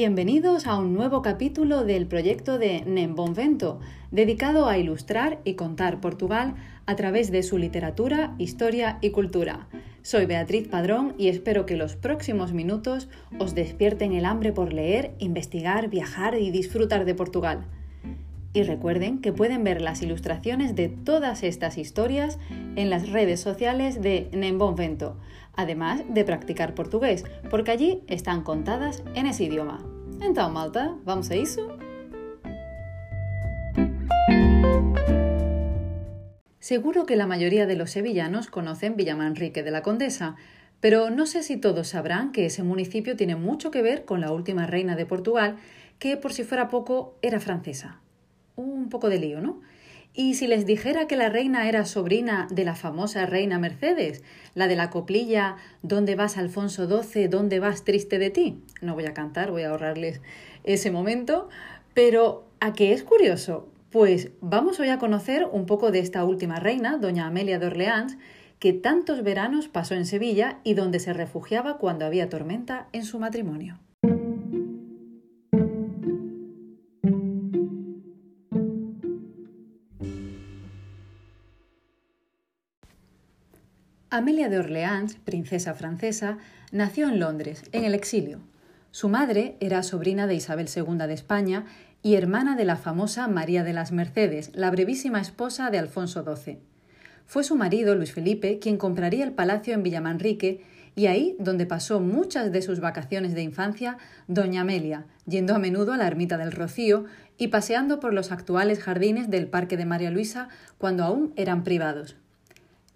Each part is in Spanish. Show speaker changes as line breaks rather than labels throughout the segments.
Bienvenidos a un nuevo capítulo del proyecto de Nembonvento, dedicado a ilustrar y contar Portugal a través de su literatura, historia y cultura. Soy Beatriz Padrón y espero que los próximos minutos os despierten el hambre por leer, investigar, viajar y disfrutar de Portugal. Y recuerden que pueden ver las ilustraciones de todas estas historias en las redes sociales de Nembonvento además de practicar portugués, porque allí están contadas en ese idioma. Entonces, malta, vamos a eso? Seguro que la mayoría de los sevillanos conocen Villamanrique de la Condesa, pero no sé si todos sabrán que ese municipio tiene mucho que ver con la última reina de Portugal, que por si fuera poco era francesa. Un poco de lío, ¿no? Y si les dijera que la reina era sobrina de la famosa reina Mercedes, la de la coplilla ¿Dónde vas Alfonso XII? ¿Dónde vas triste de ti? No voy a cantar, voy a ahorrarles ese momento, pero ¿a qué es curioso? Pues vamos hoy a conocer un poco de esta última reina, doña Amelia de Orleans, que tantos veranos pasó en Sevilla y donde se refugiaba cuando había tormenta en su matrimonio. Amelia de Orleans, princesa francesa, nació en Londres, en el exilio. Su madre era sobrina de Isabel II de España y hermana de la famosa María de las Mercedes, la brevísima esposa de Alfonso XII. Fue su marido, Luis Felipe, quien compraría el palacio en Villamanrique y ahí donde pasó muchas de sus vacaciones de infancia doña Amelia, yendo a menudo a la ermita del Rocío y paseando por los actuales jardines del Parque de María Luisa cuando aún eran privados.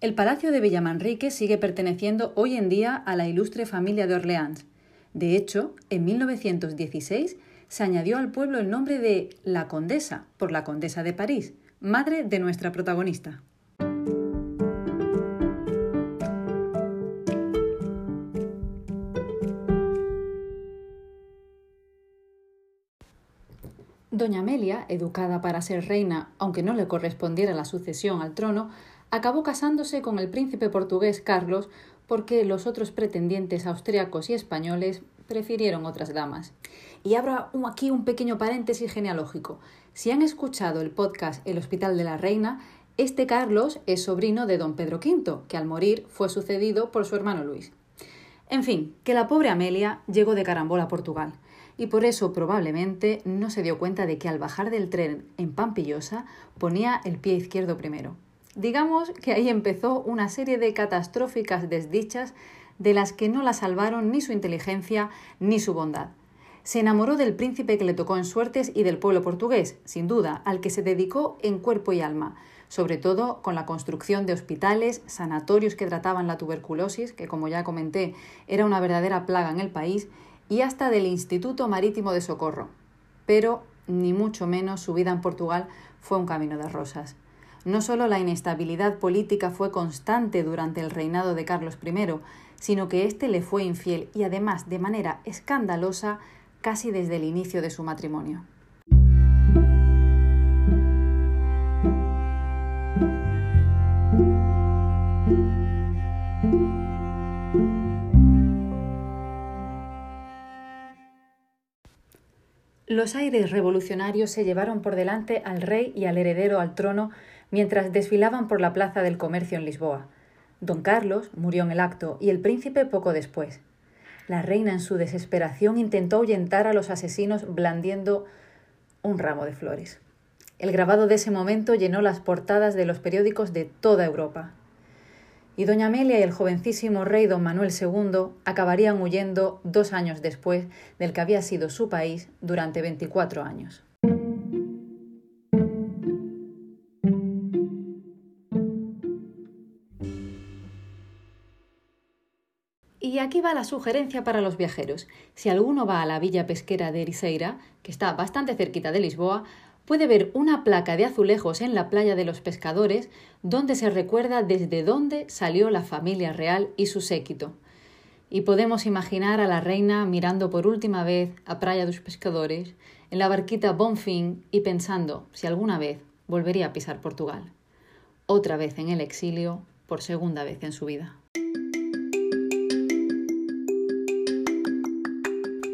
El Palacio de Villamanrique sigue perteneciendo hoy en día a la ilustre familia de Orleans. De hecho, en 1916 se añadió al pueblo el nombre de La Condesa, por la Condesa de París, madre de nuestra protagonista. Doña Amelia, educada para ser reina, aunque no le correspondiera la sucesión al trono, acabó casándose con el príncipe portugués Carlos porque los otros pretendientes austriacos y españoles prefirieron otras damas. Y abro aquí un pequeño paréntesis genealógico. Si han escuchado el podcast El Hospital de la Reina, este Carlos es sobrino de don Pedro V, que al morir fue sucedido por su hermano Luis. En fin, que la pobre Amelia llegó de carambola a Portugal y por eso probablemente no se dio cuenta de que al bajar del tren en Pampillosa ponía el pie izquierdo primero. Digamos que ahí empezó una serie de catastróficas desdichas de las que no la salvaron ni su inteligencia ni su bondad. Se enamoró del príncipe que le tocó en suertes y del pueblo portugués, sin duda, al que se dedicó en cuerpo y alma, sobre todo con la construcción de hospitales, sanatorios que trataban la tuberculosis, que como ya comenté era una verdadera plaga en el país, y hasta del Instituto Marítimo de Socorro. Pero, ni mucho menos, su vida en Portugal fue un camino de rosas. No solo la inestabilidad política fue constante durante el reinado de Carlos I, sino que éste le fue infiel y además de manera escandalosa casi desde el inicio de su matrimonio. Los aires revolucionarios se llevaron por delante al rey y al heredero al trono mientras desfilaban por la Plaza del Comercio en Lisboa. Don Carlos murió en el acto y el príncipe poco después. La reina en su desesperación intentó ahuyentar a los asesinos blandiendo un ramo de flores. El grabado de ese momento llenó las portadas de los periódicos de toda Europa. Y doña Amelia y el jovencísimo rey don Manuel II acabarían huyendo dos años después del que había sido su país durante 24 años. Y aquí va la sugerencia para los viajeros. Si alguno va a la villa pesquera de Ericeira, que está bastante cerquita de Lisboa, puede ver una placa de azulejos en la playa de los pescadores donde se recuerda desde dónde salió la familia real y su séquito. Y podemos imaginar a la reina mirando por última vez a Praia dos Pescadores en la barquita Bonfim y pensando si alguna vez volvería a pisar Portugal. Otra vez en el exilio, por segunda vez en su vida.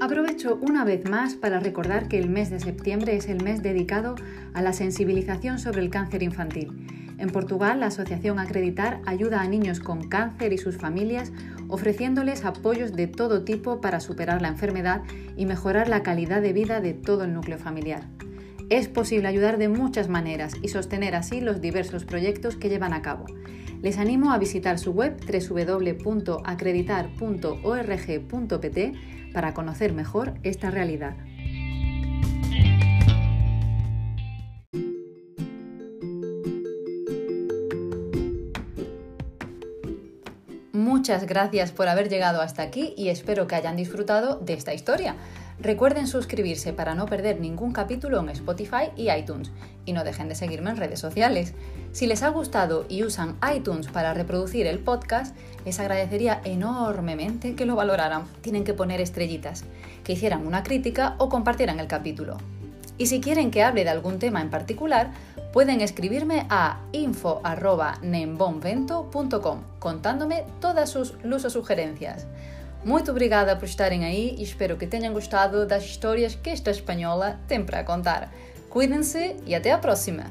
Aprovecho una vez más para recordar que el mes de septiembre es el mes dedicado a la sensibilización sobre el cáncer infantil. En Portugal, la Asociación Acreditar ayuda a niños con cáncer y sus familias ofreciéndoles apoyos de todo tipo para superar la enfermedad y mejorar la calidad de vida de todo el núcleo familiar. Es posible ayudar de muchas maneras y sostener así los diversos proyectos que llevan a cabo. Les animo a visitar su web www.acreditar.org.pt para conocer mejor esta realidad. Muchas gracias por haber llegado hasta aquí y espero que hayan disfrutado de esta historia. Recuerden suscribirse para no perder ningún capítulo en Spotify y iTunes y no dejen de seguirme en redes sociales. Si les ha gustado y usan iTunes para reproducir el podcast, les agradecería enormemente que lo valoraran. Tienen que poner estrellitas, que hicieran una crítica o compartieran el capítulo. Y si quieren que hable de algún tema en particular, pueden escribirme a info.nembonvento.com contándome todas sus lusos sugerencias. Muito obrigada por estarem aí e espero que tenham gostado das histórias que esta espanhola tem para contar. Cuidem-se e até a próxima!